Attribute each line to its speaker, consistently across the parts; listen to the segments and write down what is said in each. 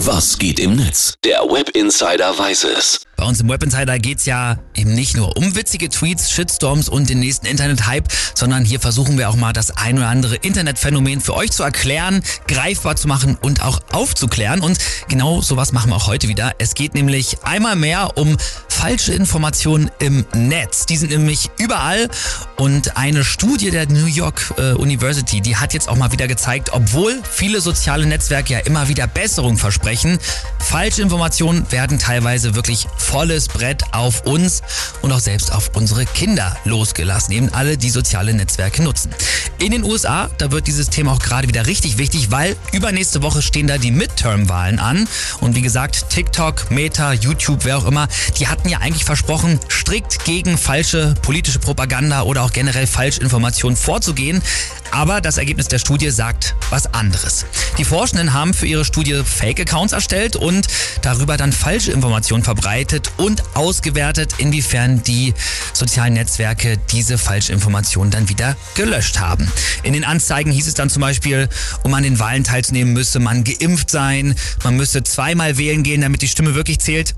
Speaker 1: Was geht im Netz? Der Web Insider weiß es.
Speaker 2: Bei uns im Web Insider geht's ja eben nicht nur um witzige Tweets, Shitstorms und den nächsten Internet-Hype, sondern hier versuchen wir auch mal das ein oder andere Internetphänomen für euch zu erklären, greifbar zu machen und auch aufzuklären. Und genau sowas machen wir auch heute wieder. Es geht nämlich einmal mehr um falsche Informationen im Netz. Die sind nämlich überall und eine Studie der New York äh, University, die hat jetzt auch mal wieder gezeigt, obwohl viele soziale Netzwerke ja immer wieder Besserung versprechen, falsche Informationen werden teilweise wirklich volles Brett auf uns und auch selbst auf unsere Kinder losgelassen, eben alle, die soziale Netzwerke nutzen. In den USA, da wird dieses Thema auch gerade wieder richtig wichtig, weil übernächste Woche stehen da die Midterm-Wahlen an und wie gesagt, TikTok, Meta, YouTube, wer auch immer, die hatten ja eigentlich versprochen, strikt gegen falsche politische Propaganda oder auch generell Falschinformationen vorzugehen. Aber das Ergebnis der Studie sagt was anderes. Die Forschenden haben für ihre Studie Fake-Accounts erstellt und darüber dann falsche Informationen verbreitet und ausgewertet, inwiefern die sozialen Netzwerke diese Falschinformationen dann wieder gelöscht haben. In den Anzeigen hieß es dann zum Beispiel, um an den Wahlen teilzunehmen, müsse man geimpft sein, man müsse zweimal wählen gehen, damit die Stimme wirklich zählt.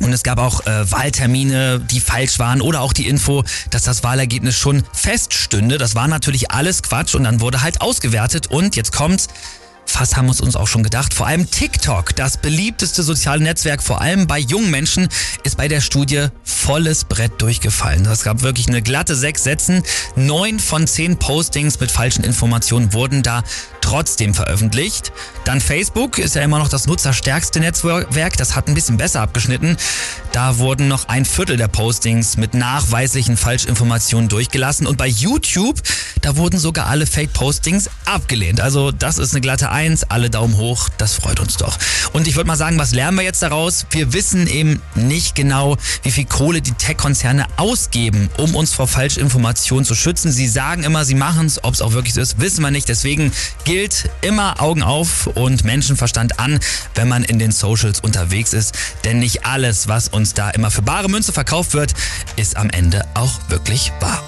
Speaker 2: Und es gab auch äh, Wahltermine, die falsch waren oder auch die Info, dass das Wahlergebnis schon feststünde. Das war natürlich alles Quatsch und dann wurde halt ausgewertet und jetzt kommt's. Fast haben wir uns auch schon gedacht. Vor allem TikTok, das beliebteste soziale Netzwerk, vor allem bei jungen Menschen, ist bei der Studie volles Brett durchgefallen. Es gab wirklich eine glatte sechs Sätzen. Neun von zehn Postings mit falschen Informationen wurden da trotzdem veröffentlicht. Dann Facebook ist ja immer noch das nutzerstärkste Netzwerk. Das hat ein bisschen besser abgeschnitten. Da wurden noch ein Viertel der Postings mit nachweislichen Falschinformationen durchgelassen. Und bei YouTube, da wurden sogar alle Fake-Postings abgelehnt. Also das ist eine glatte Eins. Alle Daumen hoch. Das freut uns doch. Und ich würde mal sagen, was lernen wir jetzt daraus? Wir wissen eben nicht genau, wie viel Kohle die Tech-Konzerne ausgeben, um uns vor Falschinformationen zu schützen. Sie sagen immer, sie machen es. Ob es auch wirklich so ist, wissen wir nicht. Deswegen gilt immer Augen auf und Menschenverstand an, wenn man in den Socials unterwegs ist. Denn nicht alles, was uns da immer für bare Münze verkauft wird, ist am Ende auch wirklich wahr.